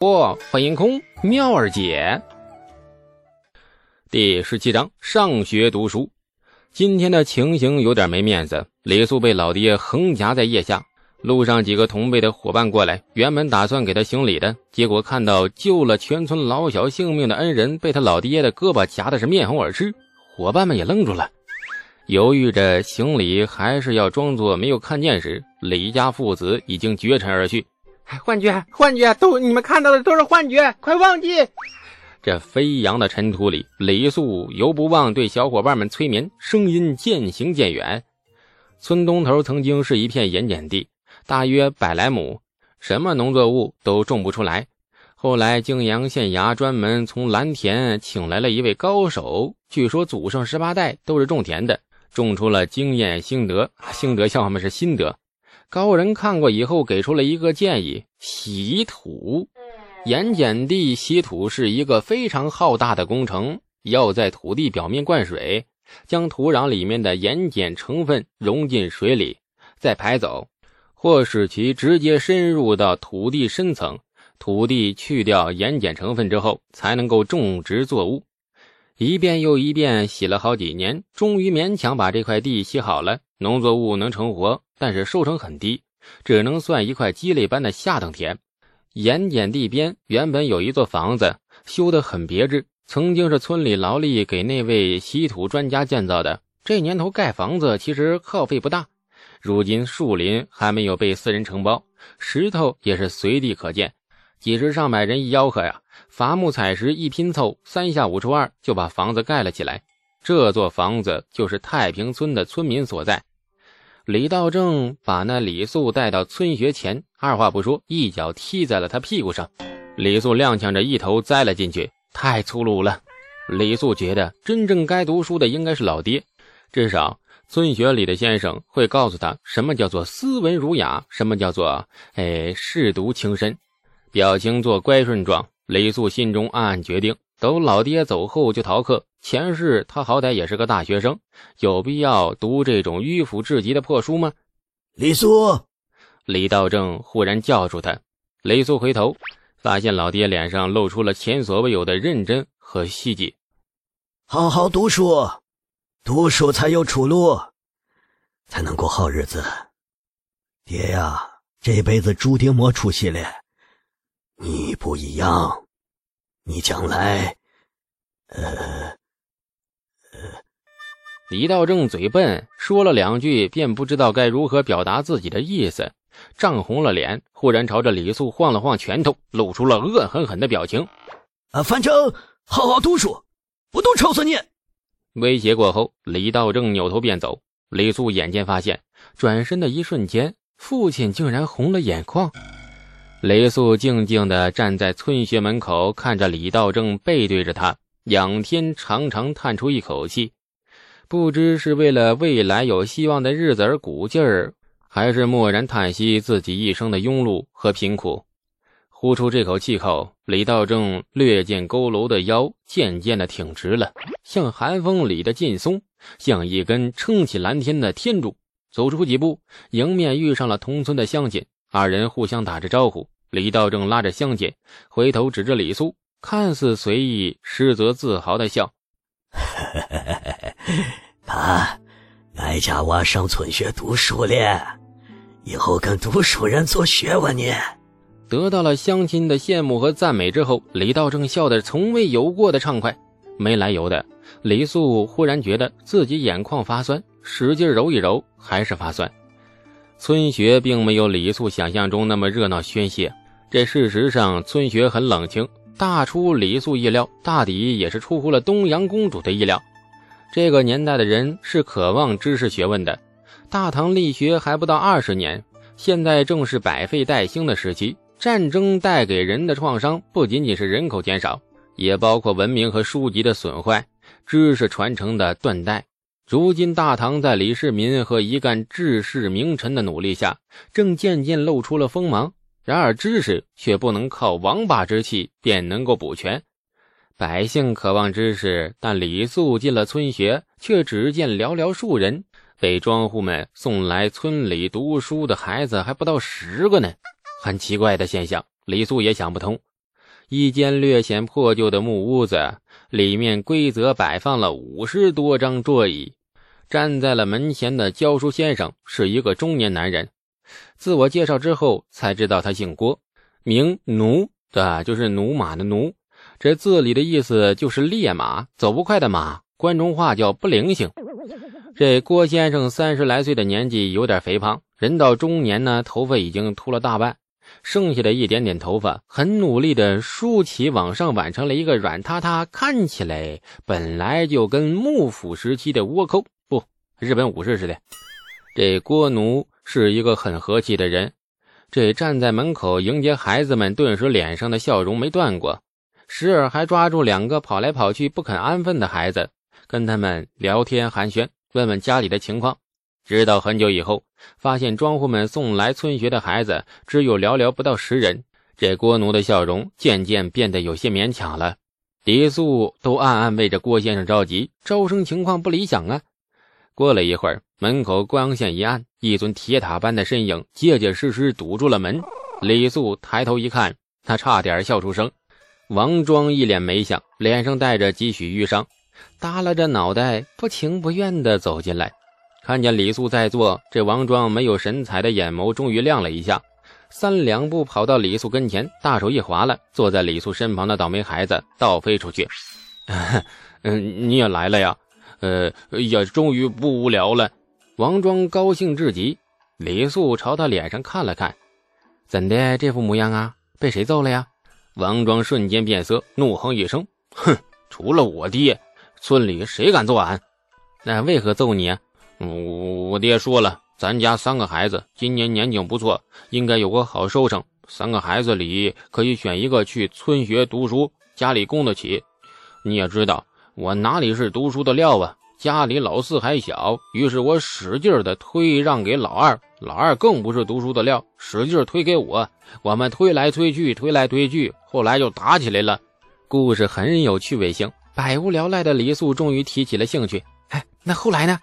不，欢迎空妙儿姐。第十七章上学读书。今天的情形有点没面子，李素被老爹横夹在腋下。路上几个同辈的伙伴过来，原本打算给他行礼的，结果看到救了全村老小性命的恩人被他老爹的胳膊夹的是面红耳赤，伙伴们也愣住了，犹豫着行礼还是要装作没有看见时，李家父子已经绝尘而去。幻觉，幻觉，都你们看到的都是幻觉，快忘记！这飞扬的尘土里，李素犹不忘对小伙伴们催眠，声音渐行渐远。村东头曾经是一片盐碱地，大约百来亩，什么农作物都种不出来。后来泾阳县衙专门从蓝田请来了一位高手，据说祖上十八代都是种田的，种出了经验心得。心得笑话们是心得。高人看过以后，给出了一个建议：洗土。盐碱地洗土是一个非常浩大的工程，要在土地表面灌水，将土壤里面的盐碱成分融进水里，再排走，或使其直接深入到土地深层。土地去掉盐碱成分之后，才能够种植作物。一遍又一遍洗了好几年，终于勉强把这块地洗好了，农作物能成活。但是收成很低，只能算一块鸡肋般的下等田。盐碱地边原本有一座房子，修得很别致，曾经是村里劳力给那位稀土专家建造的。这年头盖房子其实耗费不大。如今树林还没有被私人承包，石头也是随地可见，几十上百人一吆喝呀，伐木采石一拼凑，三下五除二就把房子盖了起来。这座房子就是太平村的村民所在。李道正把那李素带到村学前，二话不说，一脚踢在了他屁股上。李素踉跄着一头栽了进去，太粗鲁了。李素觉得真正该读书的应该是老爹，至少村学里的先生会告诉他什么叫做斯文儒雅，什么叫做哎舐犊情深。表情做乖顺状，李素心中暗暗决定：等老爹走后就逃课。前世他好歹也是个大学生，有必要读这种迂腐至极的破书吗？李素，李道正忽然叫住他。雷苏回头，发现老爹脸上露出了前所未有的认真和希冀。好好读书，读书才有出路，才能过好日子。爹呀，这辈子注定没出息了。你不一样，你将来，呃。李道正嘴笨，说了两句便不知道该如何表达自己的意思，涨红了脸，忽然朝着李素晃了晃拳头，露出了恶狠狠的表情。啊，反正好好读书，不读抽死你！威胁过后，李道正扭头便走。李素眼尖发现，转身的一瞬间，父亲竟然红了眼眶。雷素静静地站在村学门口，看着李道正背对着他，仰天长长叹出一口气。不知是为了未来有希望的日子而鼓劲儿，还是默然叹息自己一生的庸碌和贫苦。呼出这口气后，李道正略见佝偻的腰渐渐的挺直了，像寒风里的劲松，像一根撑起蓝天的天柱。走出几步，迎面遇上了同村的乡亲，二人互相打着招呼。李道正拉着乡亲，回头指着李素，看似随意，实则自豪的笑。爸，俺家娃上村学读书了，以后跟读书人做学问呢。得到了乡亲的羡慕和赞美之后，李道正笑得从未有过的畅快。没来由的，李素忽然觉得自己眼眶发酸，使劲揉一揉，还是发酸。村学并没有李素想象中那么热闹喧嚣，这事实上村学很冷清。大出李素意料，大抵也是出乎了东阳公主的意料。这个年代的人是渴望知识学问的。大唐立学还不到二十年，现在正是百废待兴的时期。战争带给人的创伤不仅仅是人口减少，也包括文明和书籍的损坏、知识传承的断代。如今，大唐在李世民和一干治世名臣的努力下，正渐渐露出了锋芒。然而，知识却不能靠王霸之气便能够补全。百姓渴望知识，但李素进了村学，却只见寥寥数人。被庄户们送来村里读书的孩子还不到十个呢。很奇怪的现象，李素也想不通。一间略显破旧的木屋子，里面规则摆放了五十多张桌椅。站在了门前的教书先生是一个中年男人。自我介绍之后，才知道他姓郭，名奴，的就是奴马的奴。这字里的意思就是烈马，走不快的马。关中话叫不灵性。这郭先生三十来岁的年纪，有点肥胖，人到中年呢，头发已经秃了大半，剩下的一点点头发，很努力的梳起往上挽成了一个软塌塌，看起来本来就跟幕府时期的倭寇。日本武士似的，这郭奴是一个很和气的人。这站在门口迎接孩子们，顿时脸上的笑容没断过，时而还抓住两个跑来跑去不肯安分的孩子，跟他们聊天寒暄，问问家里的情况。直到很久以后，发现庄户们送来村学的孩子只有寥寥不到十人，这郭奴的笑容渐渐变得有些勉强了。李素都暗暗为着郭先生着急，招生情况不理想啊。过了一会儿，门口光线一暗，一尊铁塔般的身影结结实实堵住了门。李素抬头一看，他差点笑出声。王庄一脸没相，脸上带着几许淤伤，耷拉着脑袋，不情不愿地走进来。看见李素在座，这王庄没有神采的眼眸终于亮了一下，三两步跑到李素跟前，大手一划了，坐在李素身旁的倒霉孩子倒飞出去。嗯，你也来了呀？呃，也终于不无聊了。王庄高兴至极。李素朝他脸上看了看，怎的这副模样啊？被谁揍了呀？王庄瞬间变色，怒哼一声：“哼，除了我爹，村里谁敢揍俺？那为何揍你啊？我我爹说了，咱家三个孩子今年年景不错，应该有个好收成。三个孩子里可以选一个去村学读书，家里供得起。你也知道。”我哪里是读书的料啊？家里老四还小，于是我使劲的推让给老二，老二更不是读书的料，使劲推给我。我们推来推去，推来推去，后来就打起来了。故事很有趣味性，百无聊赖的李素终于提起了兴趣。哎，那后来呢？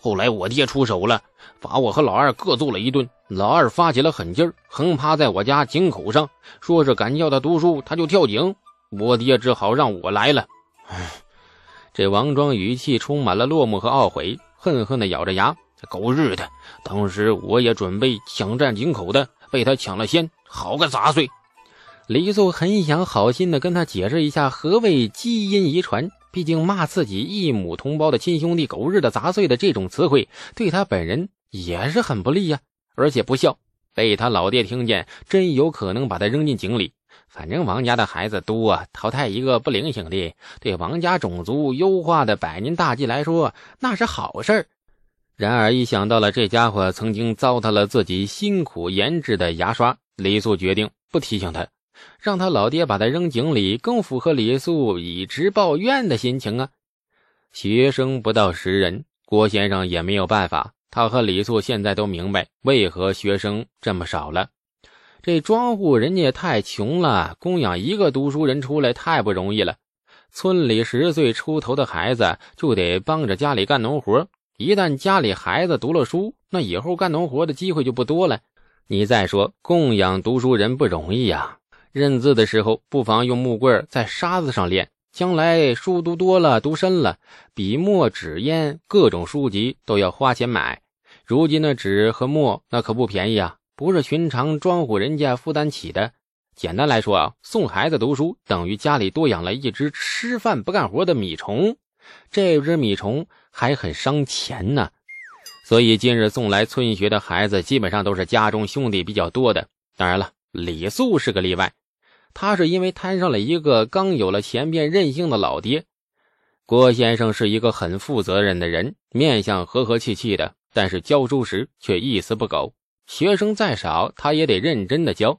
后来我爹出手了，把我和老二各揍了一顿。老二发起了狠劲儿，横趴在我家井口上，说是敢叫他读书，他就跳井。我爹只好让我来了。唉。这王庄语气充满了落寞和懊悔，恨恨地咬着牙：“狗日的！当时我也准备抢占井口的，被他抢了先，好个杂碎！”李素很想好心地跟他解释一下何谓基因遗传，毕竟骂自己一母同胞的亲兄弟“狗日的杂碎”的这种词汇，对他本人也是很不利呀，而且不孝，被他老爹听见，真有可能把他扔进井里。反正王家的孩子多，淘汰一个不灵性的，对王家种族优化的百年大计来说，那是好事然而一想到了这家伙曾经糟蹋了自己辛苦研制的牙刷，李素决定不提醒他，让他老爹把他扔井里，更符合李素以直报怨的心情啊。学生不到十人，郭先生也没有办法。他和李素现在都明白为何学生这么少了。这庄户人家太穷了，供养一个读书人出来太不容易了。村里十岁出头的孩子就得帮着家里干农活，一旦家里孩子读了书，那以后干农活的机会就不多了。你再说供养读书人不容易呀，认字的时候不妨用木棍在沙子上练，将来书读多了、读深了，笔墨纸砚各种书籍都要花钱买。如今的纸和墨那可不便宜啊。不是寻常庄户人家负担起的。简单来说啊，送孩子读书等于家里多养了一只吃饭不干活的米虫，这只米虫还很伤钱呢。所以今日送来村学的孩子，基本上都是家中兄弟比较多的。当然了，李素是个例外，他是因为摊上了一个刚有了钱便任性的老爹。郭先生是一个很负责任的人，面相和和气气的，但是教书时却一丝不苟。学生再少，他也得认真的教。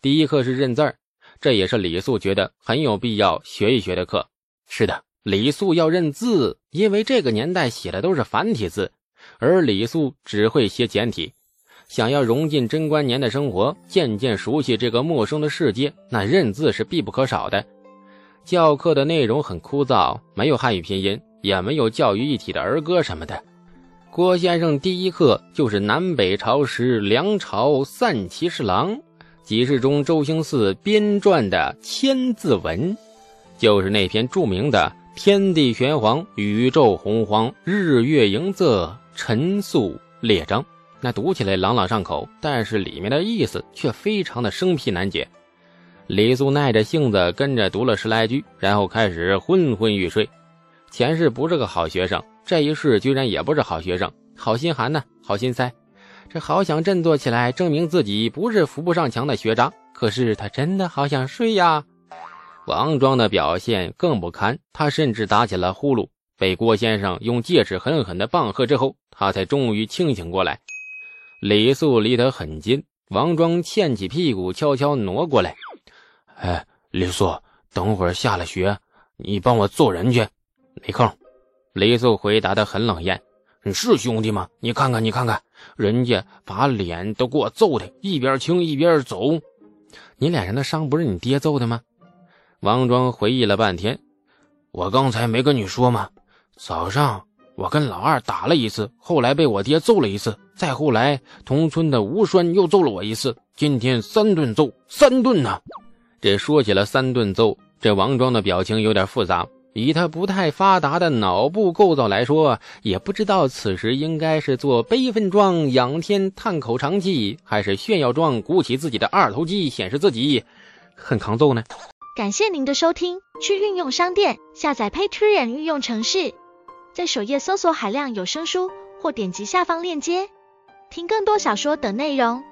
第一课是认字儿，这也是李素觉得很有必要学一学的课。是的，李素要认字，因为这个年代写的都是繁体字，而李素只会写简体。想要融进贞观年的生活，渐渐熟悉这个陌生的世界，那认字是必不可少的。教课的内容很枯燥，没有汉语拼音，也没有教育一体的儿歌什么的。郭先生第一课就是南北朝时梁朝散骑侍郎，几世中周兴嗣编撰的《千字文》，就是那篇著名的“天地玄黄，宇宙洪荒，日月盈仄，陈宿列张”。那读起来朗朗上口，但是里面的意思却非常的生僻难解。李素耐着性子跟着读了十来句，然后开始昏昏欲睡。前世不是个好学生，这一世居然也不是好学生，好心寒呢，好心塞。这好想振作起来，证明自己不是扶不上墙的学渣。可是他真的好想睡呀。王庄的表现更不堪，他甚至打起了呼噜，被郭先生用戒尺狠狠的棒喝之后，他才终于清醒过来。李素离得很近，王庄欠起屁股，悄悄挪过来。哎，李素，等会儿下了学，你帮我揍人去。没空。雷素回答的很冷艳。是兄弟吗？你看看，你看看，人家把脸都给我揍的，一边青一边走。你脸上的伤不是你爹揍的吗？王庄回忆了半天。我刚才没跟你说吗？早上我跟老二打了一次，后来被我爹揍了一次，再后来同村的吴栓又揍了我一次。今天三顿揍，三顿呢。这说起了三顿揍，这王庄的表情有点复杂。以他不太发达的脑部构造来说，也不知道此时应该是做悲愤状仰天叹口长气，还是炫耀状鼓起自己的二头肌显示自己很抗揍呢？感谢您的收听，去运用商店下载 Patreon 运用城市，在首页搜索海量有声书，或点击下方链接听更多小说等内容。